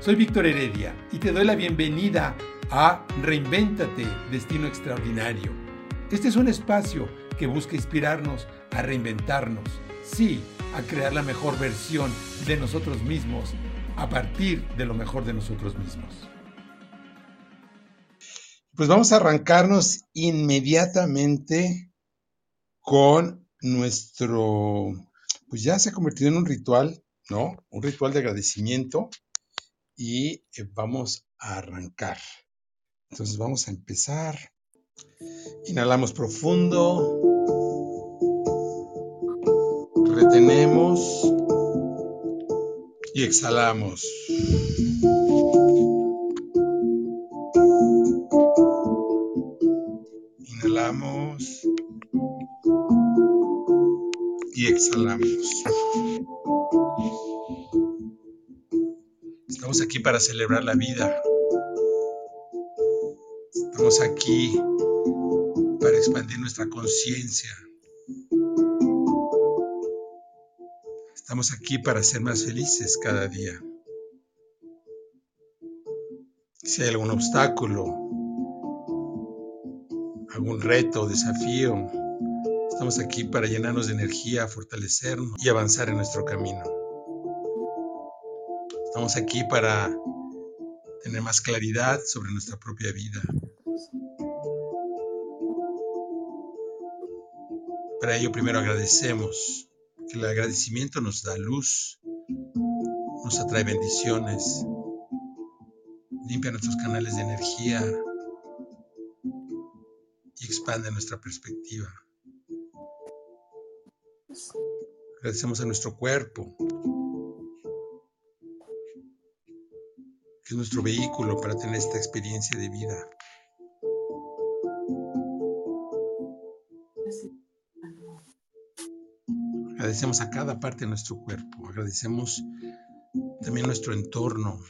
Soy Víctor Heredia y te doy la bienvenida a Reinvéntate, Destino Extraordinario. Este es un espacio que busca inspirarnos a reinventarnos, sí, a crear la mejor versión de nosotros mismos a partir de lo mejor de nosotros mismos. Pues vamos a arrancarnos inmediatamente con nuestro, pues ya se ha convertido en un ritual, ¿no? Un ritual de agradecimiento y eh, vamos a arrancar. Entonces vamos a empezar. Inhalamos profundo. Retenemos y exhalamos. Inhalamos y exhalamos. Estamos aquí para celebrar la vida. Estamos aquí para expandir nuestra conciencia. Estamos aquí para ser más felices cada día. Si hay algún obstáculo, algún reto, desafío, estamos aquí para llenarnos de energía, fortalecernos y avanzar en nuestro camino. Estamos aquí para tener más claridad sobre nuestra propia vida. Para ello primero agradecemos que el agradecimiento nos da luz, nos atrae bendiciones, limpia nuestros canales de energía y expande nuestra perspectiva. Agradecemos a nuestro cuerpo, es nuestro vehículo para tener esta experiencia de vida. Agradecemos a cada parte de nuestro cuerpo, agradecemos también nuestro entorno,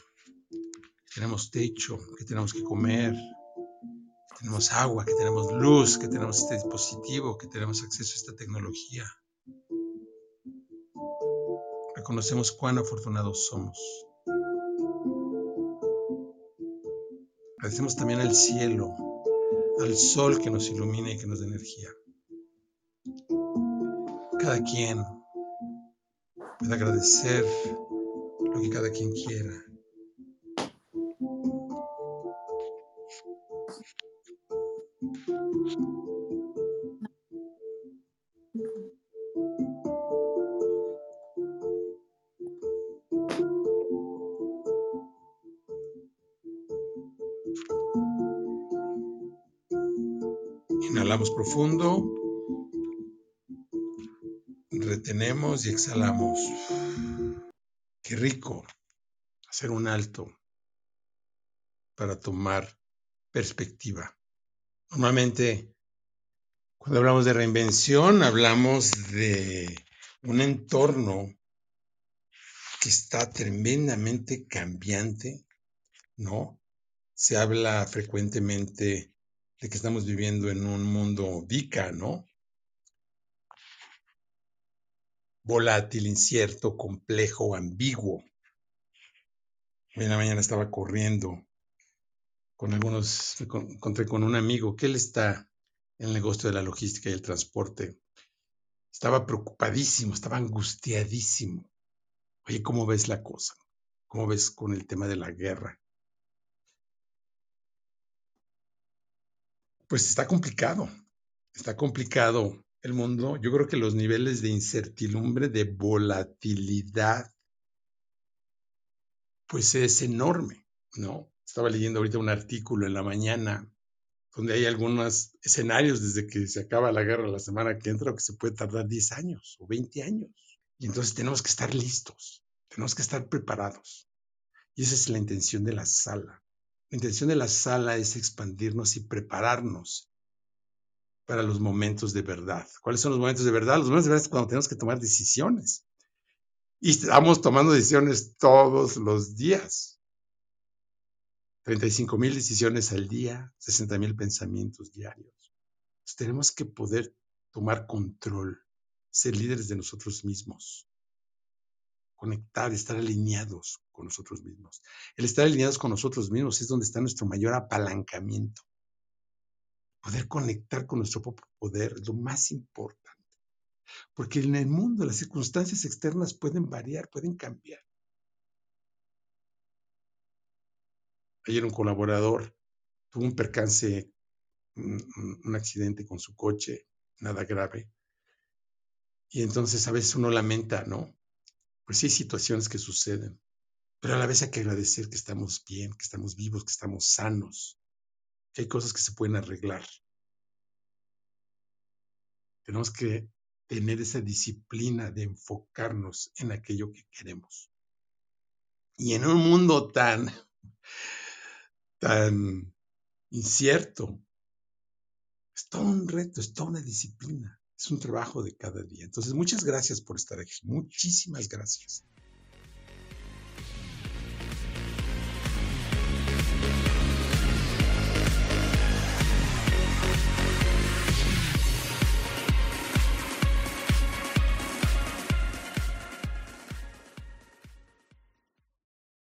tenemos techo, que tenemos que comer, que tenemos agua, que tenemos luz, que tenemos este dispositivo, que tenemos acceso a esta tecnología. Reconocemos cuán afortunados somos. Agradecemos también al cielo, al sol que nos ilumina y que nos da energía cada quien puede agradecer lo que cada quien quiera. Inhalamos profundo retenemos y exhalamos. Qué rico hacer un alto para tomar perspectiva. Normalmente, cuando hablamos de reinvención, hablamos de un entorno que está tremendamente cambiante, ¿no? Se habla frecuentemente de que estamos viviendo en un mundo VICA, ¿no? volátil, incierto, complejo, ambiguo. Hoy en la mañana estaba corriendo con algunos, me encontré con un amigo que él está en el negocio de la logística y el transporte. Estaba preocupadísimo, estaba angustiadísimo. Oye, ¿cómo ves la cosa? ¿Cómo ves con el tema de la guerra? Pues está complicado, está complicado el mundo, yo creo que los niveles de incertidumbre, de volatilidad, pues es enorme, ¿no? Estaba leyendo ahorita un artículo en la mañana donde hay algunos escenarios desde que se acaba la guerra la semana que entra que se puede tardar 10 años o 20 años. Y entonces tenemos que estar listos, tenemos que estar preparados. Y esa es la intención de la sala. La intención de la sala es expandirnos y prepararnos para los momentos de verdad. ¿Cuáles son los momentos de verdad? Los momentos de verdad es cuando tenemos que tomar decisiones. Y estamos tomando decisiones todos los días. 35 mil decisiones al día, 60 mil pensamientos diarios. tenemos que poder tomar control, ser líderes de nosotros mismos, conectar, estar alineados con nosotros mismos. El estar alineados con nosotros mismos es donde está nuestro mayor apalancamiento. Poder conectar con nuestro propio poder es lo más importante. Porque en el mundo las circunstancias externas pueden variar, pueden cambiar. Ayer un colaborador tuvo un percance, un, accidente con su coche, nada grave. Y entonces a veces uno lamenta, ¿no? Pues sí situaciones que suceden, pero a la vez hay que agradecer que estamos bien, que estamos vivos, que estamos sanos, que hay cosas que se pueden arreglar. Tenemos que tener esa disciplina de enfocarnos en aquello que queremos. Y en un mundo tan, tan incierto, es todo un reto, es toda una disciplina, es un trabajo de cada día. Entonces, muchas gracias por estar aquí, muchísimas gracias.